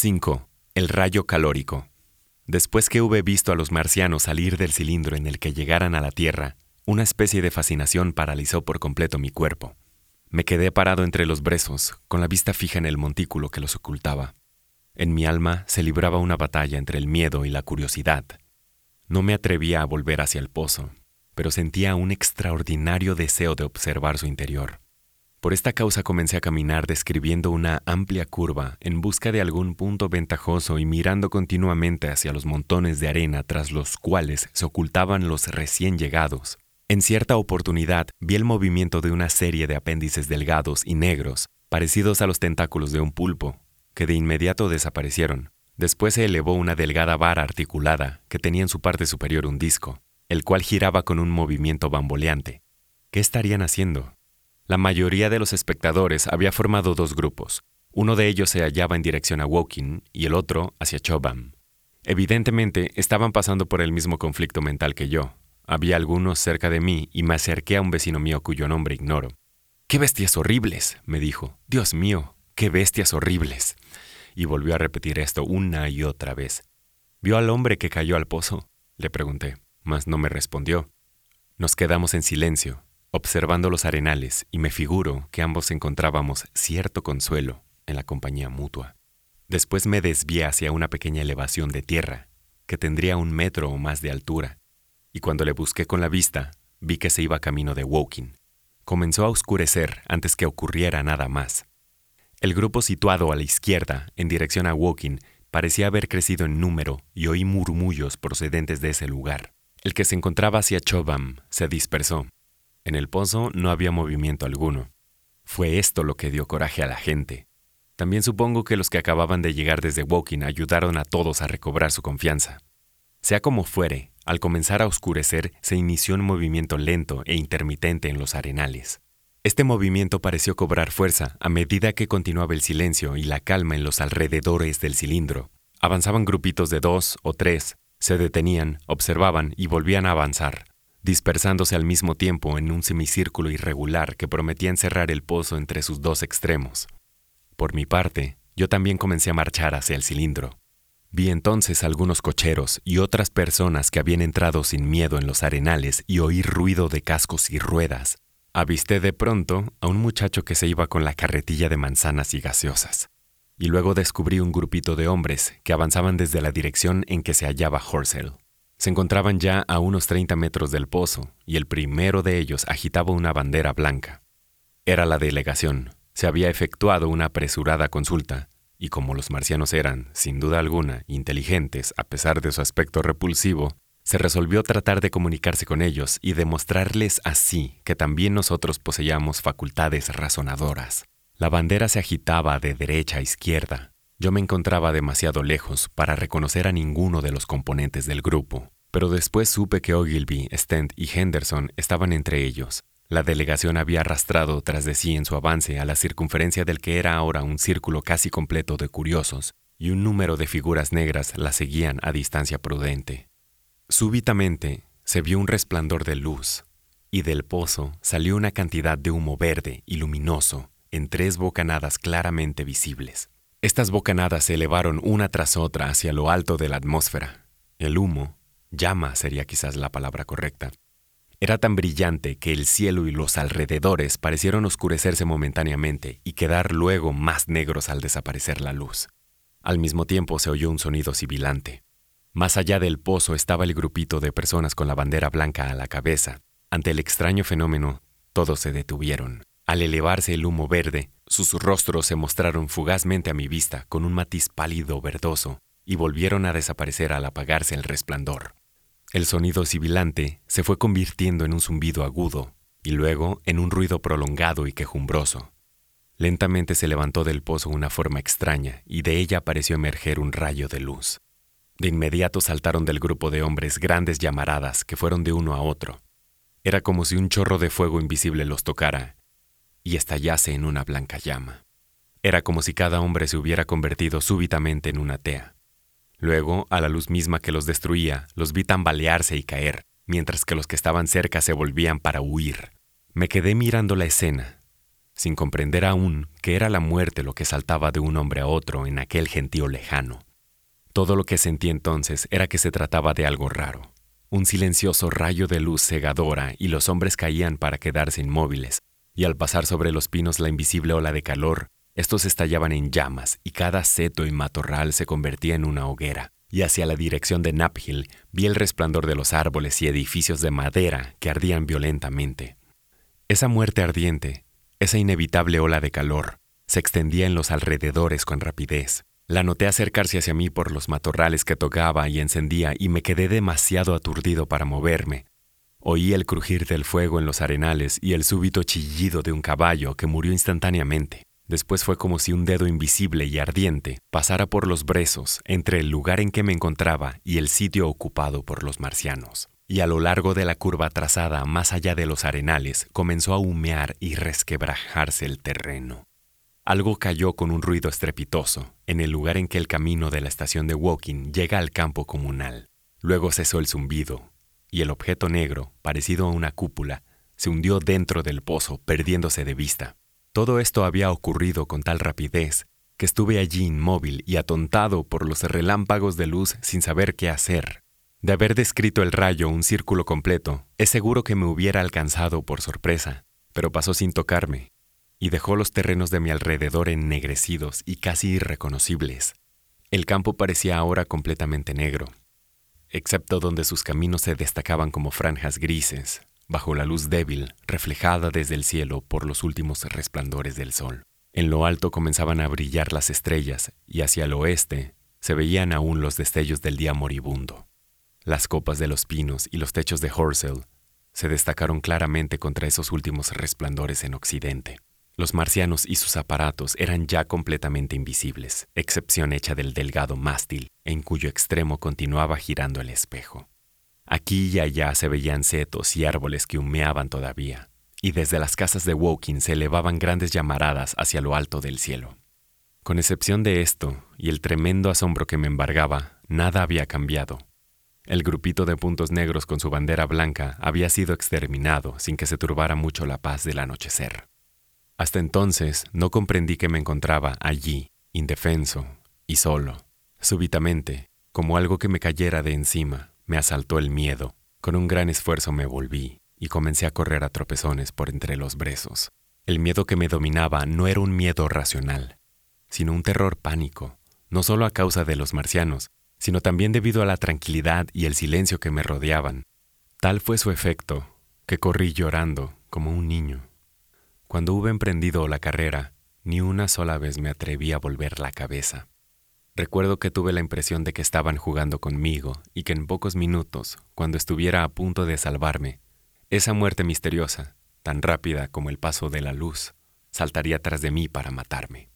5. El rayo calórico. Después que hube visto a los marcianos salir del cilindro en el que llegaran a la Tierra, una especie de fascinación paralizó por completo mi cuerpo. Me quedé parado entre los brezos, con la vista fija en el montículo que los ocultaba. En mi alma se libraba una batalla entre el miedo y la curiosidad. No me atrevía a volver hacia el pozo, pero sentía un extraordinario deseo de observar su interior. Por esta causa comencé a caminar describiendo una amplia curva en busca de algún punto ventajoso y mirando continuamente hacia los montones de arena tras los cuales se ocultaban los recién llegados. En cierta oportunidad vi el movimiento de una serie de apéndices delgados y negros, parecidos a los tentáculos de un pulpo, que de inmediato desaparecieron. Después se elevó una delgada vara articulada que tenía en su parte superior un disco, el cual giraba con un movimiento bamboleante. ¿Qué estarían haciendo? La mayoría de los espectadores había formado dos grupos. Uno de ellos se hallaba en dirección a Woking y el otro hacia Chobham. Evidentemente, estaban pasando por el mismo conflicto mental que yo. Había algunos cerca de mí y me acerqué a un vecino mío cuyo nombre ignoro. ¡Qué bestias horribles! me dijo. Dios mío, qué bestias horribles. Y volvió a repetir esto una y otra vez. ¿Vio al hombre que cayó al pozo? le pregunté, mas no me respondió. Nos quedamos en silencio, observando los arenales, y me figuro que ambos encontrábamos cierto consuelo en la compañía mutua. Después me desvié hacia una pequeña elevación de tierra, que tendría un metro o más de altura, y cuando le busqué con la vista, vi que se iba camino de Woking. Comenzó a oscurecer antes que ocurriera nada más. El grupo situado a la izquierda, en dirección a Woking, parecía haber crecido en número y oí murmullos procedentes de ese lugar. El que se encontraba hacia Chobham se dispersó, en el pozo no había movimiento alguno. Fue esto lo que dio coraje a la gente. También supongo que los que acababan de llegar desde Woking ayudaron a todos a recobrar su confianza. Sea como fuere, al comenzar a oscurecer se inició un movimiento lento e intermitente en los arenales. Este movimiento pareció cobrar fuerza a medida que continuaba el silencio y la calma en los alrededores del cilindro. Avanzaban grupitos de dos o tres, se detenían, observaban y volvían a avanzar dispersándose al mismo tiempo en un semicírculo irregular que prometía encerrar el pozo entre sus dos extremos. Por mi parte, yo también comencé a marchar hacia el cilindro. Vi entonces algunos cocheros y otras personas que habían entrado sin miedo en los arenales y oí ruido de cascos y ruedas. Avisté de pronto a un muchacho que se iba con la carretilla de manzanas y gaseosas. Y luego descubrí un grupito de hombres que avanzaban desde la dirección en que se hallaba Horsell. Se encontraban ya a unos 30 metros del pozo y el primero de ellos agitaba una bandera blanca. Era la delegación. Se había efectuado una apresurada consulta y como los marcianos eran, sin duda alguna, inteligentes a pesar de su aspecto repulsivo, se resolvió tratar de comunicarse con ellos y demostrarles así que también nosotros poseíamos facultades razonadoras. La bandera se agitaba de derecha a izquierda, yo me encontraba demasiado lejos para reconocer a ninguno de los componentes del grupo, pero después supe que Ogilvy, Stent y Henderson estaban entre ellos. La delegación había arrastrado tras de sí en su avance a la circunferencia del que era ahora un círculo casi completo de curiosos, y un número de figuras negras la seguían a distancia prudente. Súbitamente se vio un resplandor de luz, y del pozo salió una cantidad de humo verde y luminoso en tres bocanadas claramente visibles. Estas bocanadas se elevaron una tras otra hacia lo alto de la atmósfera. El humo, llama sería quizás la palabra correcta, era tan brillante que el cielo y los alrededores parecieron oscurecerse momentáneamente y quedar luego más negros al desaparecer la luz. Al mismo tiempo se oyó un sonido sibilante. Más allá del pozo estaba el grupito de personas con la bandera blanca a la cabeza. Ante el extraño fenómeno, todos se detuvieron. Al elevarse el humo verde, sus rostros se mostraron fugazmente a mi vista con un matiz pálido verdoso y volvieron a desaparecer al apagarse el resplandor. El sonido sibilante se fue convirtiendo en un zumbido agudo y luego en un ruido prolongado y quejumbroso. Lentamente se levantó del pozo una forma extraña y de ella pareció emerger un rayo de luz. De inmediato saltaron del grupo de hombres grandes llamaradas que fueron de uno a otro. Era como si un chorro de fuego invisible los tocara y estallase en una blanca llama. Era como si cada hombre se hubiera convertido súbitamente en una tea. Luego, a la luz misma que los destruía, los vi tambalearse y caer, mientras que los que estaban cerca se volvían para huir. Me quedé mirando la escena. sin comprender aún que era la muerte lo que saltaba de un hombre a otro en aquel gentío lejano. Todo lo que sentí entonces era que se trataba de algo raro, un silencioso rayo de luz cegadora y los hombres caían para quedarse inmóviles, y al pasar sobre los pinos la invisible ola de calor, estos estallaban en llamas y cada seto y matorral se convertía en una hoguera, y hacia la dirección de Naphill vi el resplandor de los árboles y edificios de madera que ardían violentamente. Esa muerte ardiente, esa inevitable ola de calor, se extendía en los alrededores con rapidez. La noté acercarse hacia mí por los matorrales que tocaba y encendía y me quedé demasiado aturdido para moverme. Oí el crujir del fuego en los arenales y el súbito chillido de un caballo que murió instantáneamente. Después fue como si un dedo invisible y ardiente pasara por los brezos entre el lugar en que me encontraba y el sitio ocupado por los marcianos. Y a lo largo de la curva trazada más allá de los arenales comenzó a humear y resquebrajarse el terreno. Algo cayó con un ruido estrepitoso en el lugar en que el camino de la estación de Woking llega al campo comunal. Luego cesó el zumbido, y el objeto negro, parecido a una cúpula, se hundió dentro del pozo, perdiéndose de vista. Todo esto había ocurrido con tal rapidez que estuve allí inmóvil y atontado por los relámpagos de luz sin saber qué hacer. De haber descrito el rayo un círculo completo, es seguro que me hubiera alcanzado por sorpresa, pero pasó sin tocarme, y dejó los terrenos de mi alrededor ennegrecidos y casi irreconocibles. El campo parecía ahora completamente negro, excepto donde sus caminos se destacaban como franjas grises, bajo la luz débil reflejada desde el cielo por los últimos resplandores del sol. En lo alto comenzaban a brillar las estrellas y hacia el oeste se veían aún los destellos del día moribundo. Las copas de los pinos y los techos de Horsell se destacaron claramente contra esos últimos resplandores en occidente. Los marcianos y sus aparatos eran ya completamente invisibles, excepción hecha del delgado mástil, en cuyo extremo continuaba girando el espejo. Aquí y allá se veían setos y árboles que humeaban todavía, y desde las casas de Woking se elevaban grandes llamaradas hacia lo alto del cielo. Con excepción de esto y el tremendo asombro que me embargaba, nada había cambiado. El grupito de puntos negros con su bandera blanca había sido exterminado sin que se turbara mucho la paz del anochecer. Hasta entonces no comprendí que me encontraba allí, indefenso y solo. Súbitamente, como algo que me cayera de encima, me asaltó el miedo. Con un gran esfuerzo me volví y comencé a correr a tropezones por entre los brezos. El miedo que me dominaba no era un miedo racional, sino un terror pánico, no solo a causa de los marcianos, sino también debido a la tranquilidad y el silencio que me rodeaban. Tal fue su efecto, que corrí llorando como un niño. Cuando hube emprendido la carrera, ni una sola vez me atreví a volver la cabeza. Recuerdo que tuve la impresión de que estaban jugando conmigo y que en pocos minutos, cuando estuviera a punto de salvarme, esa muerte misteriosa, tan rápida como el paso de la luz, saltaría tras de mí para matarme.